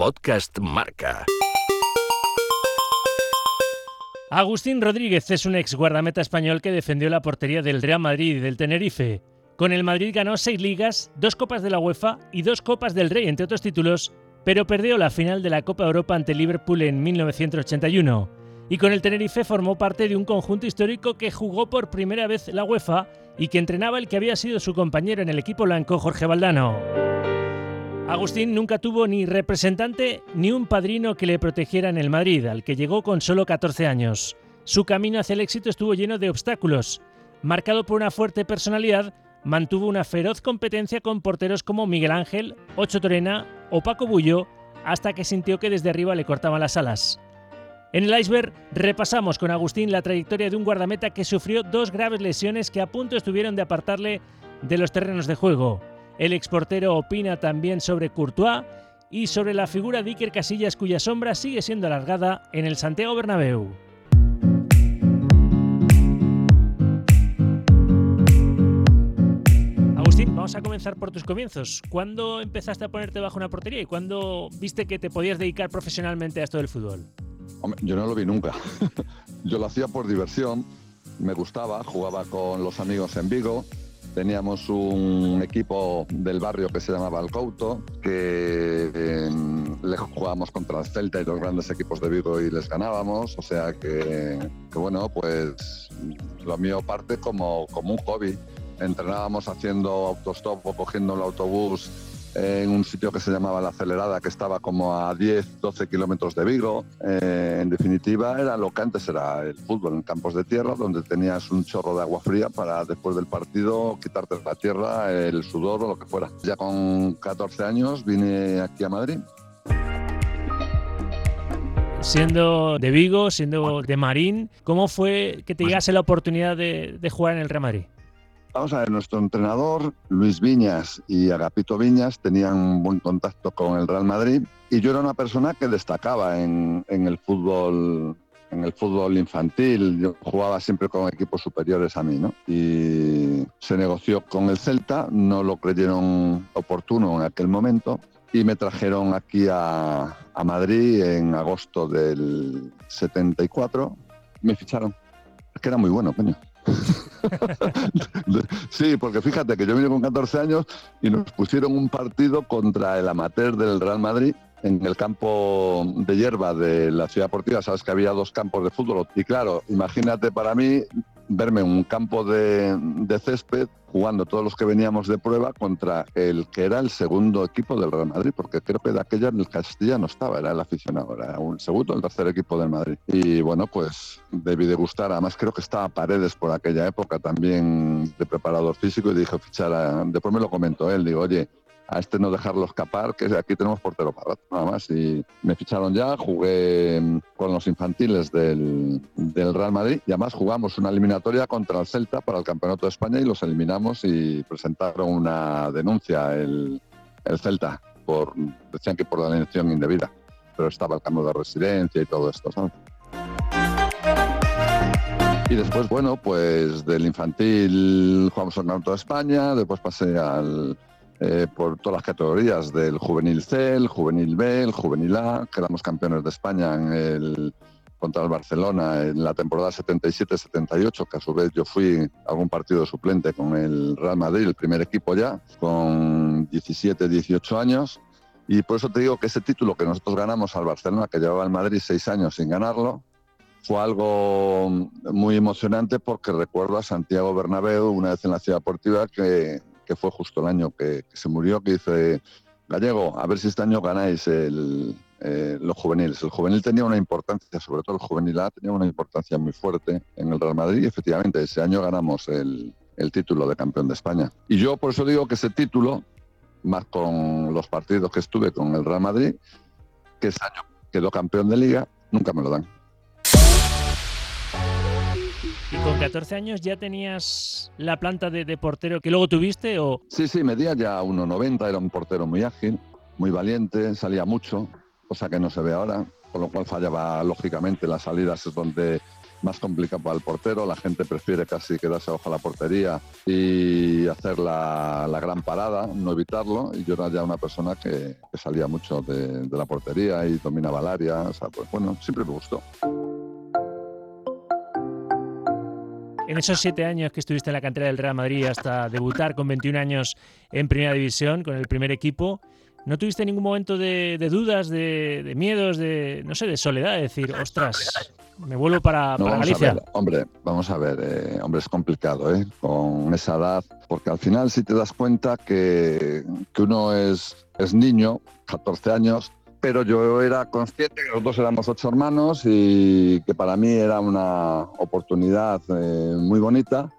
Podcast Marca. Agustín Rodríguez es un ex guardameta español que defendió la portería del Real Madrid y del Tenerife. Con el Madrid ganó seis ligas, dos copas de la UEFA y dos copas del Rey, entre otros títulos, pero perdió la final de la Copa Europa ante Liverpool en 1981. Y con el Tenerife formó parte de un conjunto histórico que jugó por primera vez la UEFA y que entrenaba el que había sido su compañero en el equipo blanco, Jorge Valdano. Agustín nunca tuvo ni representante ni un padrino que le protegiera en el Madrid, al que llegó con solo 14 años. Su camino hacia el éxito estuvo lleno de obstáculos. Marcado por una fuerte personalidad, mantuvo una feroz competencia con porteros como Miguel Ángel, Ocho Torena o Paco Bullo, hasta que sintió que desde arriba le cortaban las alas. En el iceberg repasamos con Agustín la trayectoria de un guardameta que sufrió dos graves lesiones que a punto estuvieron de apartarle de los terrenos de juego. El exportero opina también sobre Courtois y sobre la figura de Iker Casillas cuya sombra sigue siendo alargada en el Santiago Bernabéu. Agustín, vamos a comenzar por tus comienzos. ¿Cuándo empezaste a ponerte bajo una portería y cuándo viste que te podías dedicar profesionalmente a esto del fútbol? yo no lo vi nunca. yo lo hacía por diversión, me gustaba, jugaba con los amigos en Vigo, Teníamos un equipo del barrio que se llamaba El Couto, que em, le jugábamos contra el Celta y los grandes equipos de Vigo y les ganábamos. O sea que, que bueno, pues lo mío parte como, como un hobby. Entrenábamos haciendo autostop o cogiendo el autobús en un sitio que se llamaba La Acelerada, que estaba como a 10, 12 kilómetros de Vigo. Eh, en definitiva, era lo que antes era el fútbol, en campos de tierra, donde tenías un chorro de agua fría para después del partido quitarte la tierra, el sudor o lo que fuera. Ya con 14 años vine aquí a Madrid. Siendo de Vigo, siendo de Marín, ¿cómo fue que te llegase la oportunidad de, de jugar en el Real Madrid? Vamos a ver, nuestro entrenador Luis Viñas y Agapito Viñas tenían un buen contacto con el Real Madrid y yo era una persona que destacaba en, el fútbol en el fútbol infantil, yo jugaba siempre con equipos superiores a mí, ¿no? Y se negoció con el Celta, no lo creyeron oportuno en aquel momento y me trajeron aquí a, Madrid en agosto del 74. Me ficharon. Es que era muy bueno, coño. sí, porque fíjate que yo vine con 14 años y nos pusieron un partido contra el amateur del Real Madrid en el campo de hierba de la ciudad deportiva. Sabes que había dos campos de fútbol. Y claro, imagínate para mí verme en un campo de, césped jugando todos los que veníamos de prueba contra el que era el segundo equipo del Real Madrid, porque creo que de aquella en el Castilla no estaba, era el aficionado, era un segundo el tercer equipo del Madrid. Y bueno, pues debí de gustar, además creo que estaba Paredes por aquella época también de preparador físico y dije fichar, a, después me lo comentó él, digo, oye, a este no dejarlo escapar, que aquí tenemos portero para nada más. Y me ficharon ya, jugué mm, con los infantiles del, Real Madrid y además jugamos una eliminatoria contra el Celta para el Campeonato de España y los eliminamos y presentaron una denuncia el, Celta. Por, decían que por la elección indebida, pero estaba el cambio de residencia y todo esto, Y después, bueno, pues del infantil jugamos el Campeonato de España, después pasé al, eh, por todas las categorías del juvenil C, el juvenil B, el juvenil A, quedamos campeones de España en contra el Barcelona en la temporada 77-78, que a su vez yo fui a algún partido suplente con el Real Madrid, el primer equipo ya, con 17-18 años. Y por eso te digo que ese título que nosotros ganamos al Barcelona, que llevaba el Madrid seis años sin ganarlo, fue algo muy emocionante porque recuerdo a Santiago Bernabéu, una vez en la ciudad deportiva, que que fue justo el año que, se murió, que dice, Gallego, a ver si este año ganáis el, eh, los juveniles. El juvenil tenía una importancia, sobre todo el juvenil A, tenía una importancia muy fuerte en el Real Madrid y efectivamente ese año ganamos el, el título de campeón de España. Y yo por eso digo que ese título, más con los partidos que estuve con el Real Madrid, que ese año quedó campeón de liga, nunca me lo dan. 14 años ya tenías la planta de, portero que luego tuviste? O... Sí, sí, medía ya 1,90, era un portero muy ágil, muy valiente, salía mucho, cosa que no se ve ahora, con lo cual fallaba lógicamente las salidas es donde más complicado para el portero. La gente prefiere casi quedarse bajo la portería y hacer la, gran parada, no evitarlo. Y yo era ya una persona que, salía mucho de, la portería y dominaba el área. Pues bueno, siempre me gustó. En esos siete años que estuviste en la cantera del Real Madrid hasta debutar con 21 años en Primera División con el primer equipo, ¿No tuviste ningún momento de, dudas, de, miedos, de, no sé, de soledad? De decir, ostras, me vuelvo para, Galicia. hombre, vamos a ver, eh, hombre, es complicado, ¿eh? Con esa edad, porque al final si te das cuenta que, que uno es, es niño, 14 años, pero yo era consciente que nosotros éramos ocho hermanos y que para mí era una oportunidad eh, muy bonita,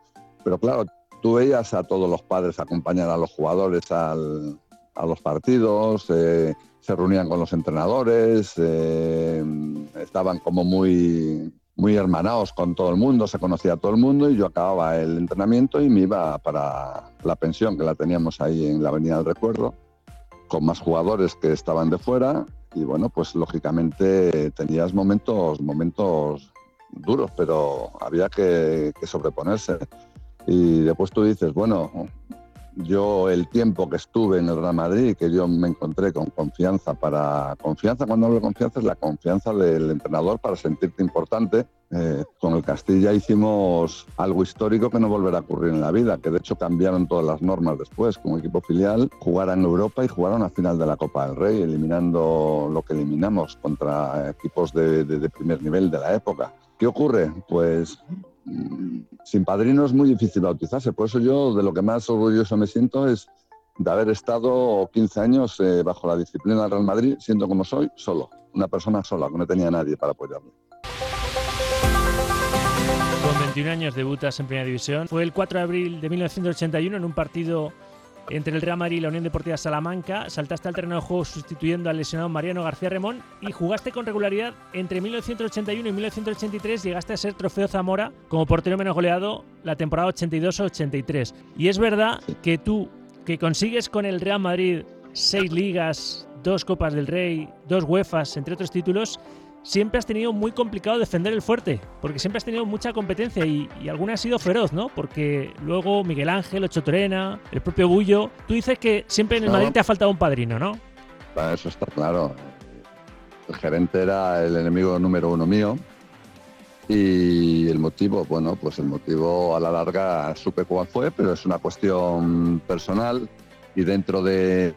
pero claro, tú veías a todos los padres acompañar a los jugadores al, a los partidos, eh, se reunían con los entrenadores, eh, estaban como muy, muy hermanados con todo el mundo, se conocía a todo el mundo y yo acababa el entrenamiento y me iba para la pensión que la teníamos ahí en la Avenida del Recuerdo, con más jugadores que estaban de fuera y bueno, pues lógicamente tenías momentos, momentos duros, pero había que, que sobreponerse. Y después tú dices, bueno, yo el tiempo que estuve en el Real Madrid, que yo me encontré con confianza para... Confianza, cuando hablo de confianza, es la confianza del entrenador para sentirte importante. Eh, con el Castilla hicimos algo histórico que no volverá a ocurrir en la vida, que de hecho cambiaron todas las normas después. Como equipo filial, jugaron en Europa y jugaron a final de la Copa del Rey, eliminando lo que eliminamos contra equipos de primer nivel de la época. ¿Qué ocurre? Pues Mm, sin padrino es muy difícil bautizarse. Por eso yo de lo que más orgulloso me siento es de haber estado 15 años eh, bajo la disciplina del Real Madrid, siendo como soy, solo. Una persona sola, que no tenía nadie para apoyarme. Con 21 años debutas en Primera División. Fue el 4 de abril de 1981 en un partido entre el Real Madrid y la Unión Deportiva Salamanca, saltaste al terreno de juego sustituyendo al lesionado Mariano García Remón y jugaste con regularidad entre 1981 y 1983, llegaste a ser trofeo Zamora como portero menos goleado la temporada 82-83. Y es verdad que tú, que consigues con el Real Madrid seis ligas, dos Copas del Rey, dos UEFAs, entre otros títulos, siempre has tenido muy complicado defender el fuerte, porque siempre has tenido mucha competencia y, alguna ha sido feroz, ¿no? Porque luego Miguel Ángel, Ocho Torena, el propio Bullo. Tú dices que siempre en el Madrid te ha faltado un padrino, ¿no? Eso está claro. El gerente era el enemigo número uno mío. Y el motivo, bueno, pues el motivo a la larga supe cuál fue, pero es una cuestión personal y dentro de,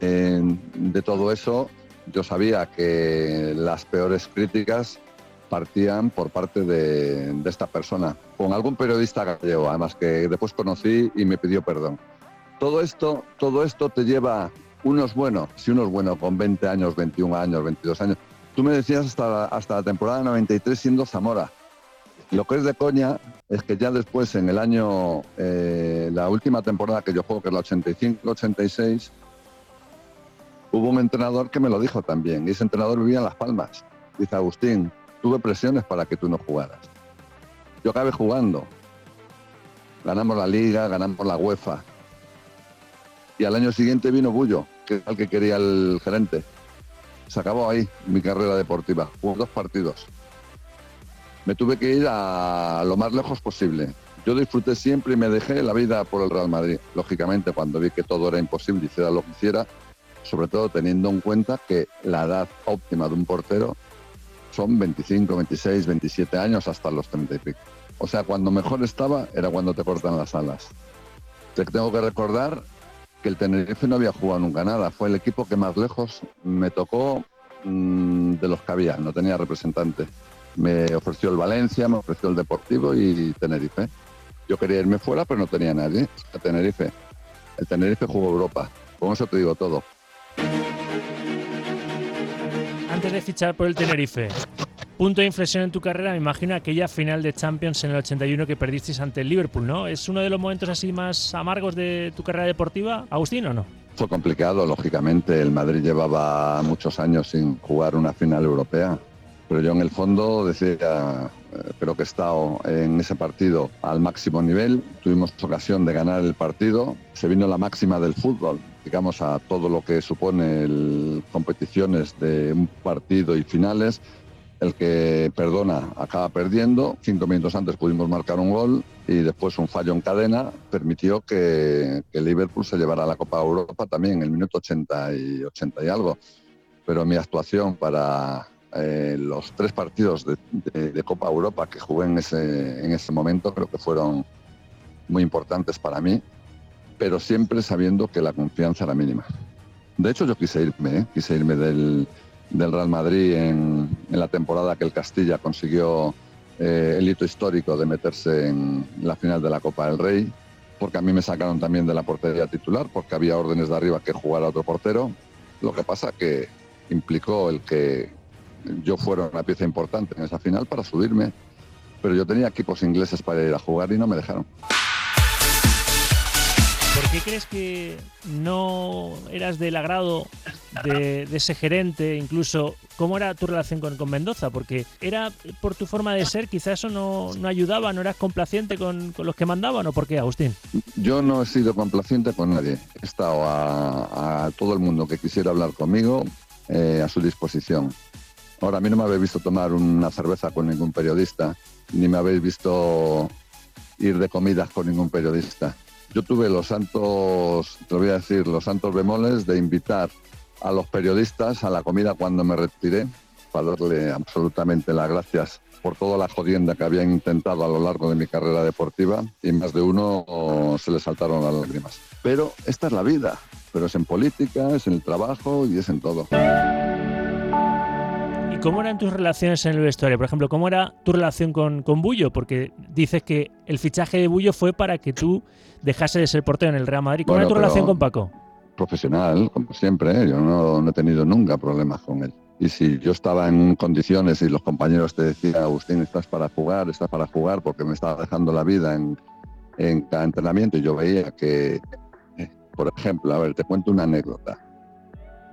de todo eso yo sabía que las peores críticas partían por parte de, esta persona, con algún periodista gallego, además que después conocí y me pidió perdón. Todo esto, todo esto te lleva, uno es bueno, si uno es bueno con 20 años, 21 años, 22 años. Tú me decías hasta, hasta la temporada 93 siendo Zamora. Lo que es de coña es que ya después, en el año, eh, la última temporada que yo juego, que es la 85-86, Hubo un entrenador que me lo dijo también, y ese entrenador vivía en Las Palmas. Dice, Agustín, tuve presiones para que tú no jugaras. Yo acabé jugando. Ganamos la liga, ganamos la UEFA. Y al año siguiente vino Bullo, que es el que quería el gerente. Se acabó ahí mi carrera deportiva. Hubo dos partidos. Me tuve que ir a lo más lejos posible. Yo disfruté siempre y me dejé la vida por el Real Madrid. Lógicamente, cuando vi que todo era imposible, hiciera lo que hiciera, sobre todo teniendo en cuenta que la edad óptima de un portero son 25, 26, 27 años hasta los 30 y pico. O sea, cuando mejor estaba era cuando te cortan las alas. Te tengo que recordar que el Tenerife no había jugado nunca nada. Fue el equipo que más lejos me tocó mm, de los que había. No tenía representante. Me ofreció el Valencia, me ofreció el Deportivo y Tenerife. Yo quería irme fuera, pero no tenía nadie. El Tenerife. El Tenerife jugó Europa. Con eso te digo todo antes de fichar por el Tenerife, punto de inflexión en tu carrera, me imagino aquella final de Champions en el 81 que perdisteis ante el Liverpool, ¿no? ¿Es uno de los momentos así más amargos de tu carrera deportiva, Agustín, o no? Fue complicado, lógicamente. El Madrid llevaba muchos años sin jugar una final europea. Pero yo en el fondo decía, eh, creo que he estado en ese partido al máximo nivel. Tuvimos ocasión de ganar el partido. Se vino la máxima del fútbol, digamos, a todo lo que supone competiciones de un partido y finales. el que perdona acaba perdiendo. Cinco minutos antes pudimos marcar un gol y después un fallo en cadena permitió que, el Liverpool se llevara la Copa Europa también en el minuto 80 y 80 y algo. Pero mi actuación para eh, los tres partidos de, Copa Europa que jugué en ese, en ese momento creo que fueron muy importantes para mí, pero siempre sabiendo que la confianza era mínima. De hecho, yo quise irme, ¿eh? quise irme del, del Real Madrid en, la temporada que el Castilla consiguió eh, el hito histórico de meterse en la final de la Copa del Rey, porque a mí me sacaron también de la portería titular, porque había órdenes de arriba que jugara otro portero. Lo que pasa que implicó el que yo fuera una pieza importante en esa final para subirme, pero yo tenía equipos ingleses para ir a jugar y no me dejaron. ¿Por qué crees que no eras del agrado de, ese gerente? Incluso, ¿cómo era tu relación con, Mendoza? Porque era por tu forma de ser, quizás eso no, ayudaba, no eras complaciente con, los que mandaban, ¿o por qué, Agustín? Yo no he sido complaciente con nadie. He estado a, todo el mundo que quisiera hablar conmigo eh, a su disposición. Ahora, a mí no me habéis visto tomar una cerveza con ningún periodista, ni me habéis visto ir de comidas con ningún periodista yo tuve los santos, te voy a decir, los santos bemoles de invitar a los periodistas a la comida cuando me retiré, para darle absolutamente las gracias por toda la jodienda que habían intentado a lo largo de mi carrera deportiva y más de uno se le saltaron las lágrimas. Pero esta es la vida, pero es en política, es en el trabajo y es en todo. ¿Cómo eran tus relaciones en el vestuario? Por ejemplo, ¿cómo era tu relación con, con Bullo? Porque dices que el fichaje de Bullo fue para que tú dejases de ser portero en el Real Madrid. ¿Cómo era tu relación con Paco? Profesional, como siempre. ¿eh? Yo no, he tenido nunca problemas con él. Y si yo estaba en condiciones y los compañeros te decían, Agustín, estás para jugar, estás para jugar, porque me estaba dejando la vida en, en cada entrenamiento, y yo veía que, eh, por ejemplo, a ver, te cuento una anécdota.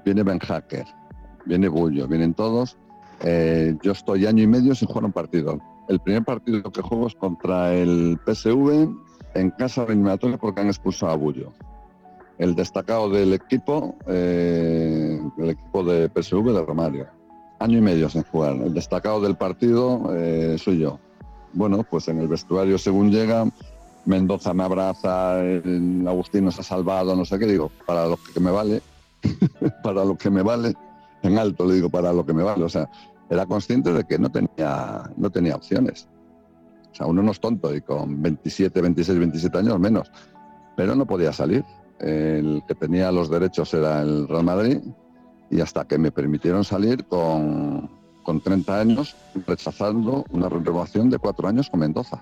Viene Ben Hacker, viene Bullo, vienen todos, eh, yo estoy año y medio sin jugar un partido. El primer partido que juego es contra el PSV en casa eliminatoria porque han expulsado a Bullo. El destacado del equipo, eh, el equipo de PSV de Romario. Año y medio sin jugar. El destacado del partido eh, soy yo. Bueno, pues en el vestuario según llega, Mendoza me abraza, Agustín nos ha salvado, no sé qué digo, para lo que me vale, para lo que me vale, en alto le digo, para lo que me vale. O sea, era consciente de que no tenía, no tenía opciones. O sea, uno no es tonto y con 27, 26, 27 años menos, pero no podía salir. El que tenía los derechos era el Real Madrid y hasta que me permitieron salir con, con 30 años, rechazando una renovación de cuatro años con Mendoza.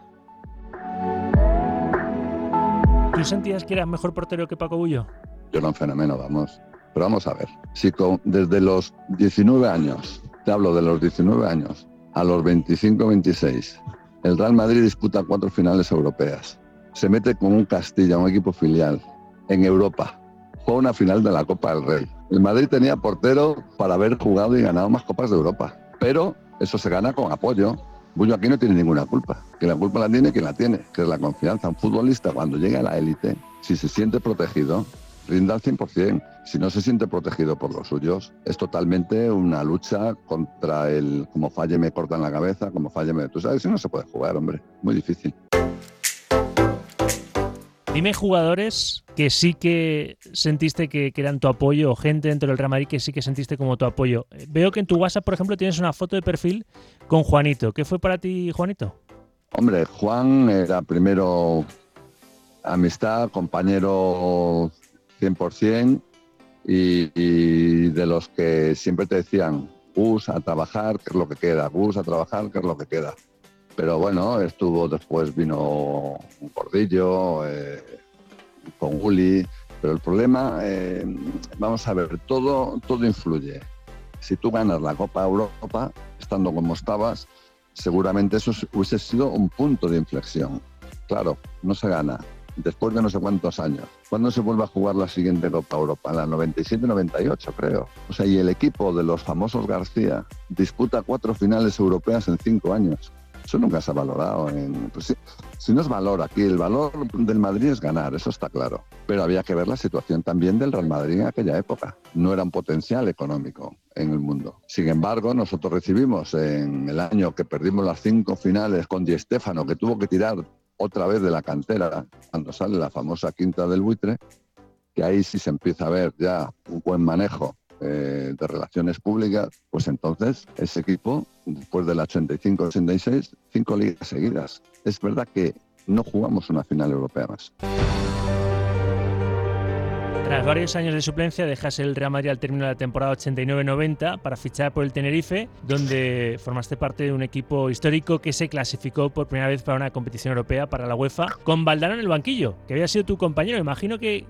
¿Tú sentías que eras mejor portero que Paco Bullo? Yo era un fenómeno, vamos. Pero vamos a ver, si con, desde los 19 años hablo de los 19 años a los 25, 26. El Real Madrid disputa cuatro finales europeas. Se mete con un Castilla, un equipo filial, en Europa. Juega una final de la Copa del Rey. El Madrid tenía portero para haber jugado y ganado más Copas de Europa. Pero eso se gana con apoyo. Bullo aquí no tiene ninguna culpa. Que la culpa la tiene quien la tiene, que es la confianza. Un futbolista cuando llega a la élite, si se siente protegido, rinda al 100%. Si no se siente protegido por los suyos, es totalmente una lucha contra el como falle me cortan la cabeza, como falle me... Tú sabes, si no se puede jugar, hombre. Muy difícil. Dime jugadores que sí que sentiste que, eran tu apoyo o gente dentro del Real Madrid que sí que sentiste como tu apoyo. Veo que en tu WhatsApp, por ejemplo, tienes una foto de perfil con Juanito. ¿Qué fue para ti, Juanito? Hombre, Juan era primero amistad, compañero 100% y, y de los que siempre te decían, Gus a trabajar, que es lo que queda, Gus a trabajar, que es lo que queda. Pero bueno, estuvo, después vino un Cordillo, eh, con Uli, pero el problema, eh, vamos a ver, todo, todo influye. Si tú ganas la Copa Europa, estando como estabas, seguramente eso hubiese sido un punto de inflexión. Claro, no se gana después de no sé cuántos años. ¿Cuándo se vuelve a jugar la siguiente Copa Europa? La 97-98, creo. O sea, y el equipo de los famosos García disputa cuatro finales europeas en cinco años. Eso nunca se ha valorado. En, pues Si no es valor aquí, el valor del Madrid es ganar, eso está claro. Pero había que ver la situación también del Real Madrid en aquella época. No era un potencial económico en el mundo. Sin embargo, nosotros recibimos en el año que perdimos las cinco finales con Di Stefano, que tuvo que tirar otra vez de la cantera cuando sale la famosa quinta del buitre, que ahí sí se empieza a ver ya un buen manejo eh, de relaciones públicas, pues entonces ese equipo, después del 85-86, cinco ligas seguidas. Es verdad que no jugamos una final europea más. Tras varios años de suplencia, dejas el Real Madrid al término de la temporada 89-90 para fichar por el Tenerife, donde formaste parte de un equipo histórico que se clasificó por primera vez para una competición europea para la UEFA, con Valdano en el banquillo, que había sido tu compañero. Imagino que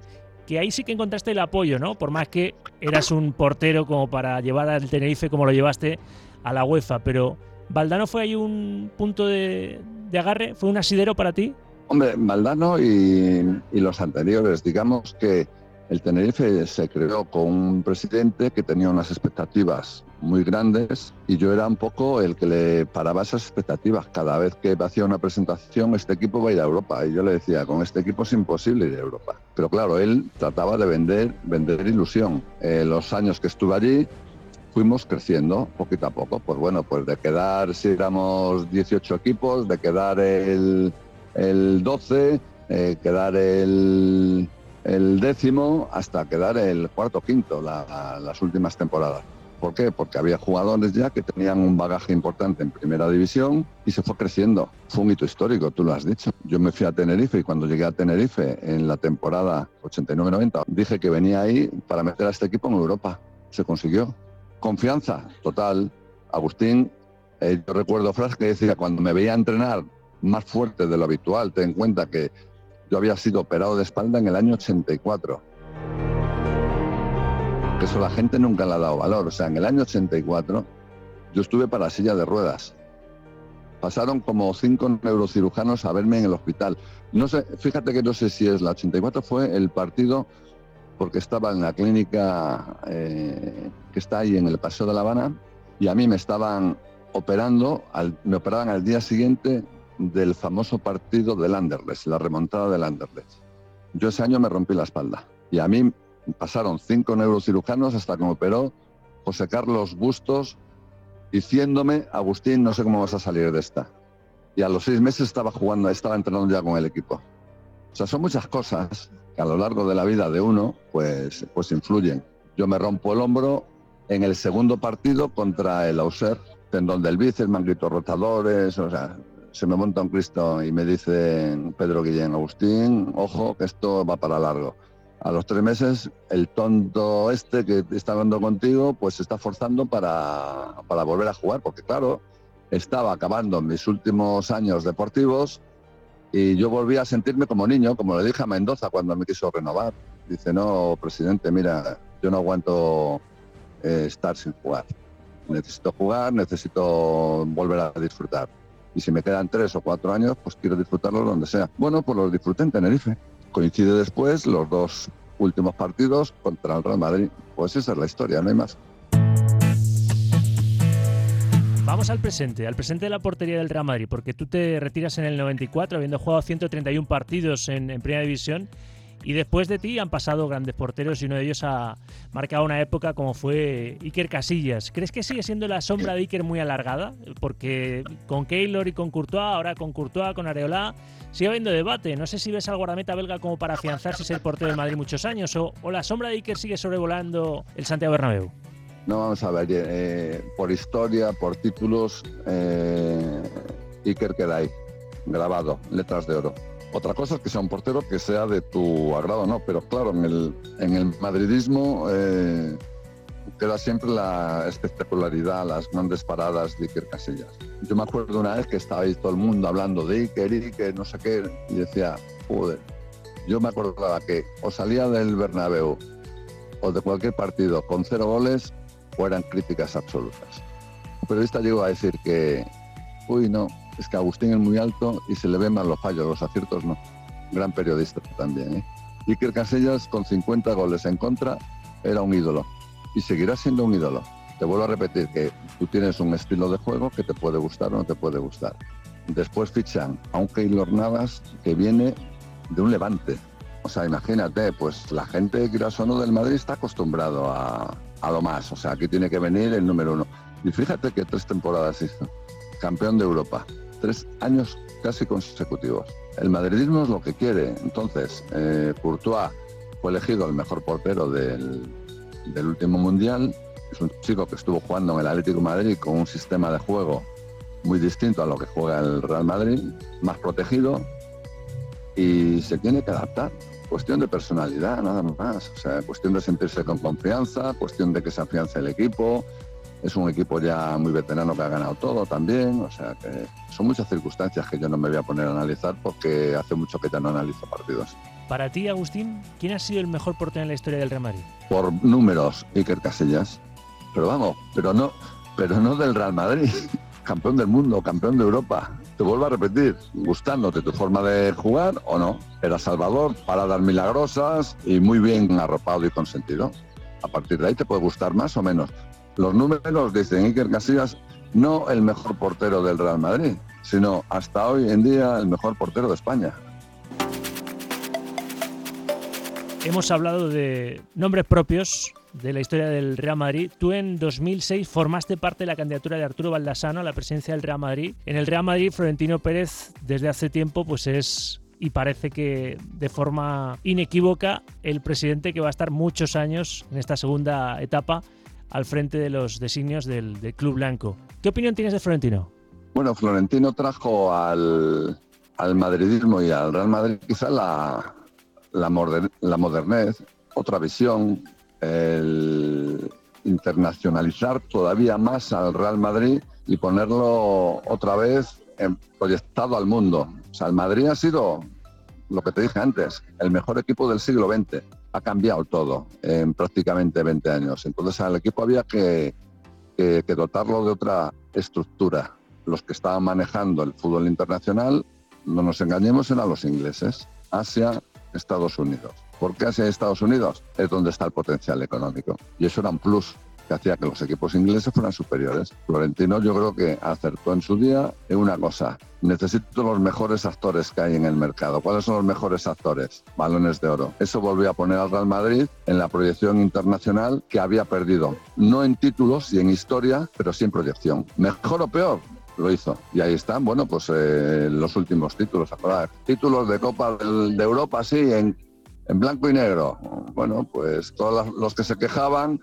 que ahí sí que encontraste el apoyo, ¿no? Por más que eras un portero como para llevar al Tenerife como lo llevaste a la UEFA, pero ¿Valdano fue ahí un punto de, agarre? ¿Fue un asidero para ti? Hombre, Valdano y, y los anteriores, digamos que el Tenerife se creó con un presidente que tenía unas expectativas muy grandes y yo era un poco el que le paraba esas expectativas. Cada vez que hacía una presentación, este equipo va a ir a Europa. Y yo le decía, con este equipo es imposible ir a Europa. Pero claro, él trataba de vender, vender ilusión. Eh, los años que estuve allí, fuimos creciendo poquito a poco. Pues bueno, pues de quedar, si éramos 18 equipos, de quedar el, el 12, eh, quedar el el décimo hasta quedar el cuarto quinto las últimas temporadas. ¿Por qué? Porque había jugadores ya que tenían un bagaje importante en primera división y se fue creciendo. Fue un hito histórico, tú lo has dicho. Yo me fui a Tenerife y cuando llegué a Tenerife en la temporada 89-90 dije que venía ahí para meter a este equipo en Europa. Se consiguió. Confianza total. Agustín, eh, yo recuerdo frases que decía cuando me veía entrenar más fuerte de lo habitual, ten en cuenta que yo había sido operado de espalda en el año 84. Eso la gente nunca le ha dado valor. O sea, en el año 84 yo estuve para silla de ruedas. Pasaron como cinco neurocirujanos a verme en el hospital. No sé, fíjate que no sé si es la 84 fue el partido porque estaba en la clínica eh, que está ahí en el Paseo de La Habana y a mí me estaban operando, me operaban al día siguiente del famoso partido del Anderlecht, la remontada del Anderlecht. Yo ese año me rompí la espalda y a mí pasaron cinco neurocirujanos hasta que me operó José Carlos Bustos diciéndome, Agustín, no sé cómo vas a salir de esta. Y a los seis meses estaba jugando, estaba entrenando ya con el equipo. O sea, son muchas cosas que a lo largo de la vida de uno, pues, pues influyen. Yo me rompo el hombro en el segundo partido contra el Auxerre, tendón del bíceps, manguitos rotadores, o sea, se me monta un Cristo y me dice Pedro Guillén, Agustín, ojo, que esto va para largo. A los tres meses, el tonto este que está hablando contigo, pues se está forzando para, para volver a jugar, porque claro, estaba acabando mis últimos años deportivos y yo volví a sentirme como niño, como le dije a Mendoza cuando me quiso renovar. Dice, no, presidente, mira, yo no aguanto eh, estar sin jugar. Necesito jugar, necesito volver a disfrutar y si me quedan tres o cuatro años, pues quiero disfrutarlos donde sea. Bueno, pues los disfruté en Tenerife. Coincide después los dos últimos partidos contra el Real Madrid. Pues esa es la historia, no hay más. Vamos al presente, al presente de la portería del Real Madrid, porque tú te retiras en el 94 habiendo jugado 131 partidos en, en Primera División y después de ti han pasado grandes porteros y uno de ellos ha marcado una época como fue Iker Casillas. ¿Crees que sigue siendo la sombra de Iker muy alargada? Porque con Keylor y con Courtois, ahora con Courtois, con Areola, sigue habiendo debate. No sé si ves al guardameta belga como para afianzarse ser portero de Madrid muchos años o, la sombra de Iker sigue sobrevolando el Santiago Bernabéu. No, vamos a ver, eh, por historia, por títulos, eh, Iker queda ahí, grabado, letras de oro. Otra cosa es que sea un portero que sea de tu agrado, ¿no? Pero claro, en el, en el madridismo eh, queda siempre la espectacularidad, las grandes paradas de Iker Casillas. Yo me acuerdo una vez que estaba ahí todo el mundo hablando de Iker, Iker, no sé qué, y decía, joder, yo me acordaba que o salía del Bernabéu o de cualquier partido con cero goles o eran críticas absolutas. Un periodista llegó a decir que, uy, no, es que Agustín es muy alto y se le ven mal los fallos, los aciertos no. Gran periodista también. ¿eh? Iker Casellas, con 50 goles en contra, era un ídolo y seguirá siendo un ídolo. Te vuelvo a repetir que tú tienes un estilo de juego que te puede gustar o no te puede gustar. Después fichan a un Keylor Navas que viene de un levante. O sea, imagínate, pues la gente no del Madrid está acostumbrado a, a lo más. O sea, aquí tiene que venir el número uno. Y fíjate que tres temporadas hizo. Campeón de Europa. Tres años casi consecutivos. El madridismo es lo que quiere. Entonces, eh, Courtois fue elegido el mejor portero del, del último mundial. Es un chico que estuvo jugando en el Atlético Madrid con un sistema de juego muy distinto a lo que juega el Real Madrid, más protegido y se tiene que adaptar. Cuestión de personalidad, nada más. O sea, cuestión de sentirse con confianza, cuestión de que se afiance el equipo. Es un equipo ya muy veterano que ha ganado todo también. O sea, que son muchas circunstancias que yo no me voy a poner a analizar porque hace mucho que ya no analizo partidos. Para ti, Agustín, ¿quién ha sido el mejor portero en la historia del Real Madrid? Por números, Iker Casillas. Pero vamos, pero no, pero no del Real Madrid. campeón del mundo, campeón de Europa. Te vuelvo a repetir, gustándote tu forma de jugar o no. Era Salvador, paradas milagrosas y muy bien arropado y consentido. A partir de ahí te puede gustar más o menos. Los números dicen Iker Casillas, no el mejor portero del Real Madrid, sino hasta hoy en día el mejor portero de España. Hemos hablado de nombres propios de la historia del Real Madrid. Tú en 2006 formaste parte de la candidatura de Arturo Baldasano a la presidencia del Real Madrid. En el Real Madrid, Florentino Pérez desde hace tiempo pues es y parece que de forma inequívoca el presidente que va a estar muchos años en esta segunda etapa al frente de los designios del, Club Blanco. ¿Qué opinión tienes de Florentino? Bueno, Florentino trajo al, al madridismo y al Real Madrid quizá la, la, la modernez, otra visión, el internacionalizar todavía más al Real Madrid y ponerlo otra vez proyectado al mundo. O sea, el Madrid ha sido, lo que te dije antes, el mejor equipo del siglo XX. Ha cambiado todo en prácticamente 20 años. Entonces al equipo había que, dotarlo de otra estructura. Los que estaban manejando el fútbol internacional, no nos engañemos, eran los ingleses. Asia, Estados Unidos. ¿Por qué hacia Estados Unidos? Es donde está el potencial económico. Y eso era un plus que hacía que los equipos ingleses fueran superiores. Florentino yo creo que acertó en su día en una cosa. Necesito los mejores actores que hay en el mercado. ¿Cuáles son los mejores actores? Balones de oro. Eso volvió a poner al Real Madrid en la proyección internacional que había perdido. No en títulos y en historia, pero sí en proyección. ¿Mejor o peor? lo hizo. Y ahí están, bueno, pues eh, los últimos títulos. Títulos de Copa de Europa, sí, en, en blanco y negro. Bueno, pues todos los que se quejaban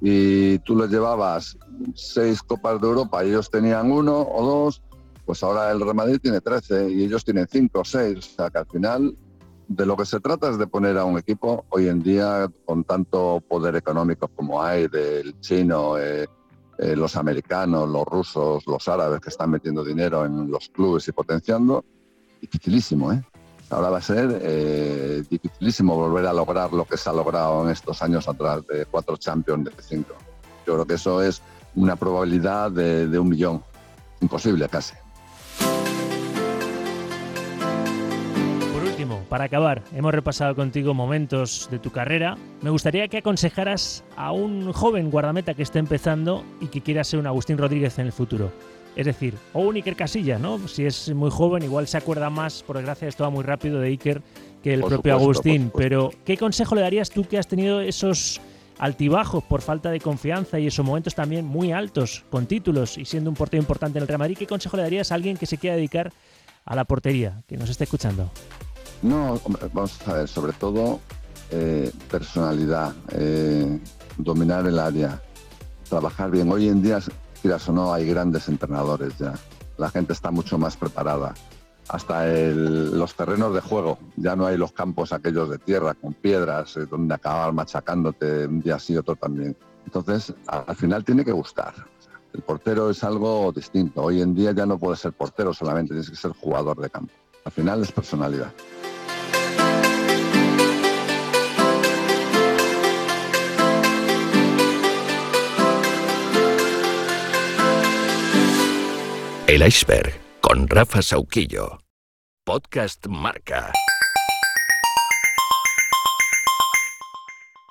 y tú les llevabas seis Copas de Europa y ellos tenían uno o dos, pues ahora el Real Madrid tiene 13 y ellos tienen cinco o seis. O sea que al final de lo que se trata es de poner a un equipo hoy en día con tanto poder económico como hay del chino, eh, eh, los americanos, los rusos, los árabes que están metiendo dinero en los clubes y potenciando, dificilísimo, ¿eh? Ahora va a ser eh, dificilísimo volver a lograr lo que se ha logrado en estos años atrás de cuatro Champions de cinco. Yo creo que eso es una probabilidad de un millón, imposible casi. para acabar, hemos repasado contigo momentos de tu carrera. Me gustaría que aconsejaras a un joven guardameta que esté empezando y que quiera ser un Agustín Rodríguez en el futuro. Es decir, o un Iker Casilla, ¿no? Si es muy joven, igual se acuerda más, por desgracia, esto va muy rápido de Iker que el propio Agustín. Pero, ¿qué consejo le darías tú que has tenido esos altibajos por falta de confianza y esos momentos también muy altos con títulos y siendo un portero importante en el Real Madrid? ¿Qué consejo le darías a alguien que se quiera dedicar a la portería, que nos esté escuchando? No, vamos a ver, sobre todo eh, personalidad, eh, dominar el área, trabajar bien. Hoy en día, o no, hay grandes entrenadores ya. La gente está mucho más preparada. Hasta los terrenos de juego, ya no hay los campos aquellos de tierra con piedras eh, donde acabar machacándote un día sí, otro también. Entonces, al final tiene que gustar. El portero es algo distinto. Hoy en día ya no puedes ser portero solamente, tienes que ser jugador de campo. Al final es personalidad. El iceberg con Rafa Sauquillo. Podcast Marca.